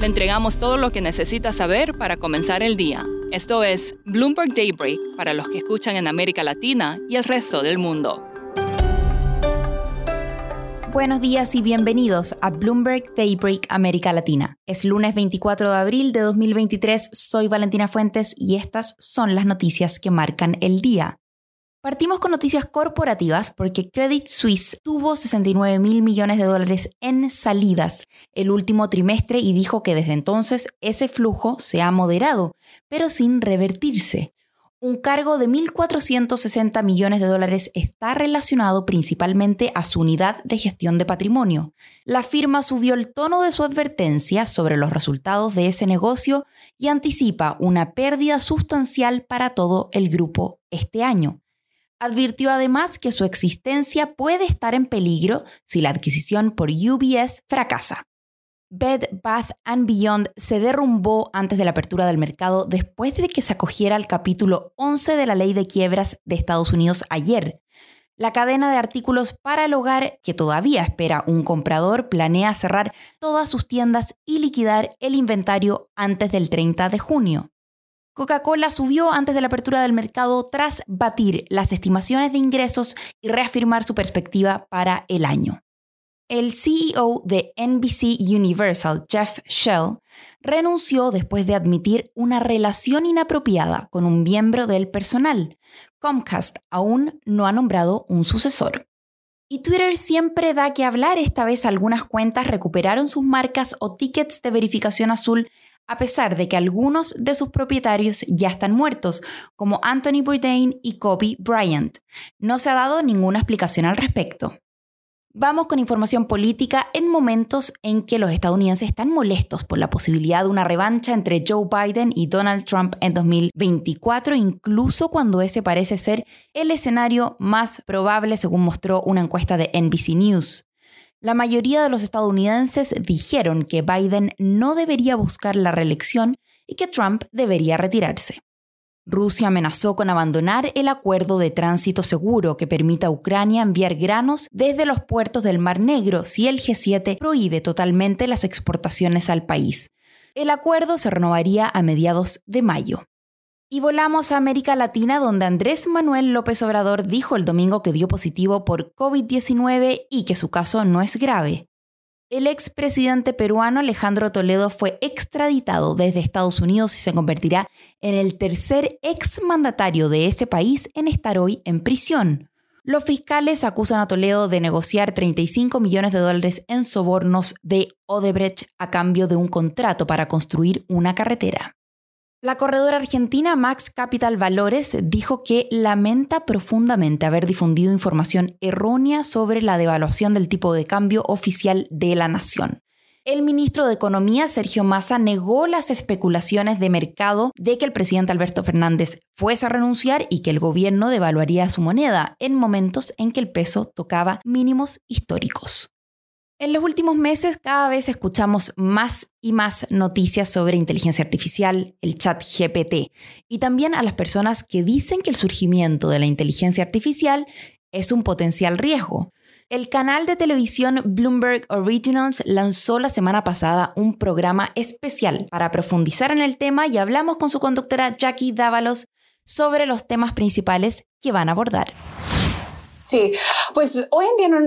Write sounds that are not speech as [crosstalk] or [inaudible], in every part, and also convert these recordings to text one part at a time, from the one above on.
Le entregamos todo lo que necesita saber para comenzar el día. Esto es Bloomberg Daybreak para los que escuchan en América Latina y el resto del mundo. Buenos días y bienvenidos a Bloomberg Daybreak América Latina. Es lunes 24 de abril de 2023, soy Valentina Fuentes y estas son las noticias que marcan el día. Partimos con noticias corporativas porque Credit Suisse tuvo 69 mil millones de dólares en salidas el último trimestre y dijo que desde entonces ese flujo se ha moderado, pero sin revertirse. Un cargo de 1.460 millones de dólares está relacionado principalmente a su unidad de gestión de patrimonio. La firma subió el tono de su advertencia sobre los resultados de ese negocio y anticipa una pérdida sustancial para todo el grupo este año. Advirtió además que su existencia puede estar en peligro si la adquisición por UBS fracasa. Bed Bath ⁇ Beyond se derrumbó antes de la apertura del mercado después de que se acogiera al capítulo 11 de la ley de quiebras de Estados Unidos ayer. La cadena de artículos para el hogar, que todavía espera un comprador, planea cerrar todas sus tiendas y liquidar el inventario antes del 30 de junio. Coca-Cola subió antes de la apertura del mercado tras batir las estimaciones de ingresos y reafirmar su perspectiva para el año. El CEO de NBC Universal, Jeff Shell, renunció después de admitir una relación inapropiada con un miembro del personal. Comcast aún no ha nombrado un sucesor. Y Twitter siempre da que hablar. Esta vez algunas cuentas recuperaron sus marcas o tickets de verificación azul a pesar de que algunos de sus propietarios ya están muertos, como Anthony Bourdain y Kobe Bryant. No se ha dado ninguna explicación al respecto. Vamos con información política en momentos en que los estadounidenses están molestos por la posibilidad de una revancha entre Joe Biden y Donald Trump en 2024, incluso cuando ese parece ser el escenario más probable, según mostró una encuesta de NBC News. La mayoría de los estadounidenses dijeron que Biden no debería buscar la reelección y que Trump debería retirarse. Rusia amenazó con abandonar el acuerdo de tránsito seguro que permita a Ucrania enviar granos desde los puertos del Mar Negro si el G7 prohíbe totalmente las exportaciones al país. El acuerdo se renovaría a mediados de mayo. Y volamos a América Latina, donde Andrés Manuel López Obrador dijo el domingo que dio positivo por COVID-19 y que su caso no es grave. El expresidente peruano Alejandro Toledo fue extraditado desde Estados Unidos y se convertirá en el tercer exmandatario de ese país en estar hoy en prisión. Los fiscales acusan a Toledo de negociar 35 millones de dólares en sobornos de Odebrecht a cambio de un contrato para construir una carretera. La corredora argentina Max Capital Valores dijo que lamenta profundamente haber difundido información errónea sobre la devaluación del tipo de cambio oficial de la nación. El ministro de Economía, Sergio Massa, negó las especulaciones de mercado de que el presidente Alberto Fernández fuese a renunciar y que el gobierno devaluaría su moneda en momentos en que el peso tocaba mínimos históricos. En los últimos meses cada vez escuchamos más y más noticias sobre inteligencia artificial, el chat GPT, y también a las personas que dicen que el surgimiento de la inteligencia artificial es un potencial riesgo. El canal de televisión Bloomberg Originals lanzó la semana pasada un programa especial para profundizar en el tema y hablamos con su conductora Jackie Dávalos sobre los temas principales que van a abordar. Sí, pues hoy en día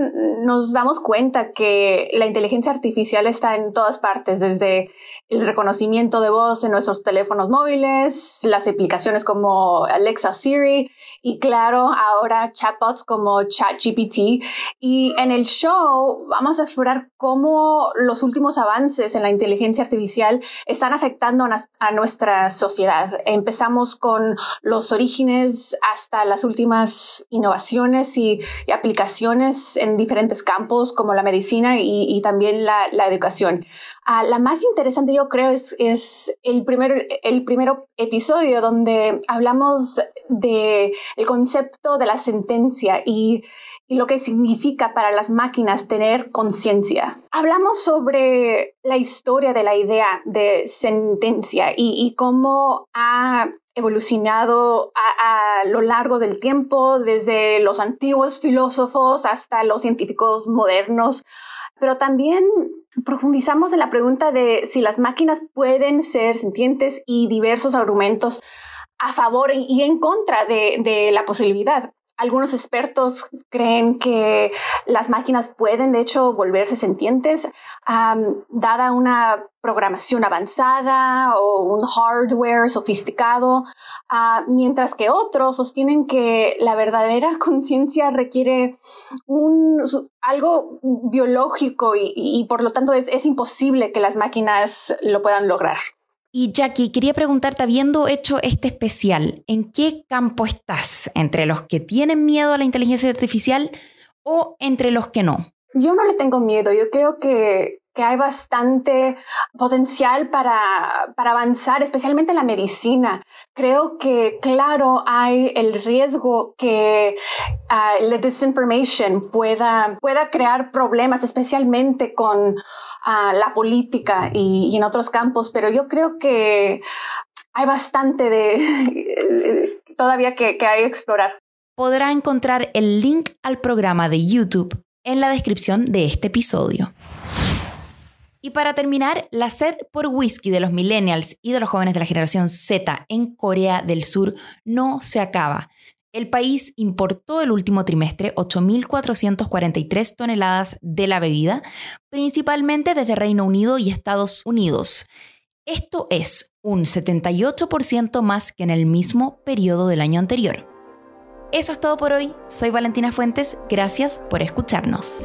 nos damos cuenta que la inteligencia artificial está en todas partes, desde el reconocimiento de voz en nuestros teléfonos móviles, las aplicaciones como Alexa Siri y claro, ahora chatbots como ChatGPT. Y en el show vamos a explorar cómo los últimos avances en la inteligencia artificial están afectando a nuestra sociedad. Empezamos con los orígenes hasta las últimas innovaciones y, aplicaciones aplicaciones en diferentes campos como la medicina y, también la, educación. Ah, la más interesante yo creo es, es el, primer, el primer episodio donde hablamos del el concepto de la sentencia y lo que significa para las máquinas tener conciencia. Hablamos sobre la historia de la idea de sentencia y, cómo ha evolucionado a, lo largo del tiempo, desde los antiguos filósofos hasta los científicos modernos, pero también profundizamos en la pregunta de si las máquinas pueden ser sintientes y diversos argumentos a favor y en contra de, la posibilidad. Algunos expertos creen que las máquinas pueden, de hecho, volverse sentientes dada una programación avanzada o un hardware sofisticado, ah, mientras que otros sostienen que la verdadera [laughs] conciencia requiere un, algo biológico y, por lo tanto es imposible que las máquinas lo puedan lograr. Y Jackie, quería preguntarte, habiendo hecho este especial, ¿en qué campo estás? ¿Entre los que tienen miedo a la inteligencia artificial o entre los que no? Yo no le tengo miedo, yo creo que, hay bastante potencial para, avanzar, especialmente en la medicina. Creo que, claro, hay el riesgo que ah, la disinformation pueda, pueda crear problemas, especialmente con a la política y, en otros campos, pero yo creo que hay bastante de [laughs] todavía que, que hay que explorar. Podrá encontrar el link al programa de YouTube en la descripción de este episodio. Y para terminar, la sed por whisky de los millennials y de los jóvenes de la generación Z en Corea del Sur no se acaba. El país importó el último trimestre 8.443 toneladas de la bebida, principalmente desde Reino Unido y Estados Unidos. Esto es un 78% más que en el mismo periodo del año anterior. Eso es todo por hoy. Soy Valentina Fuentes. Gracias por escucharnos.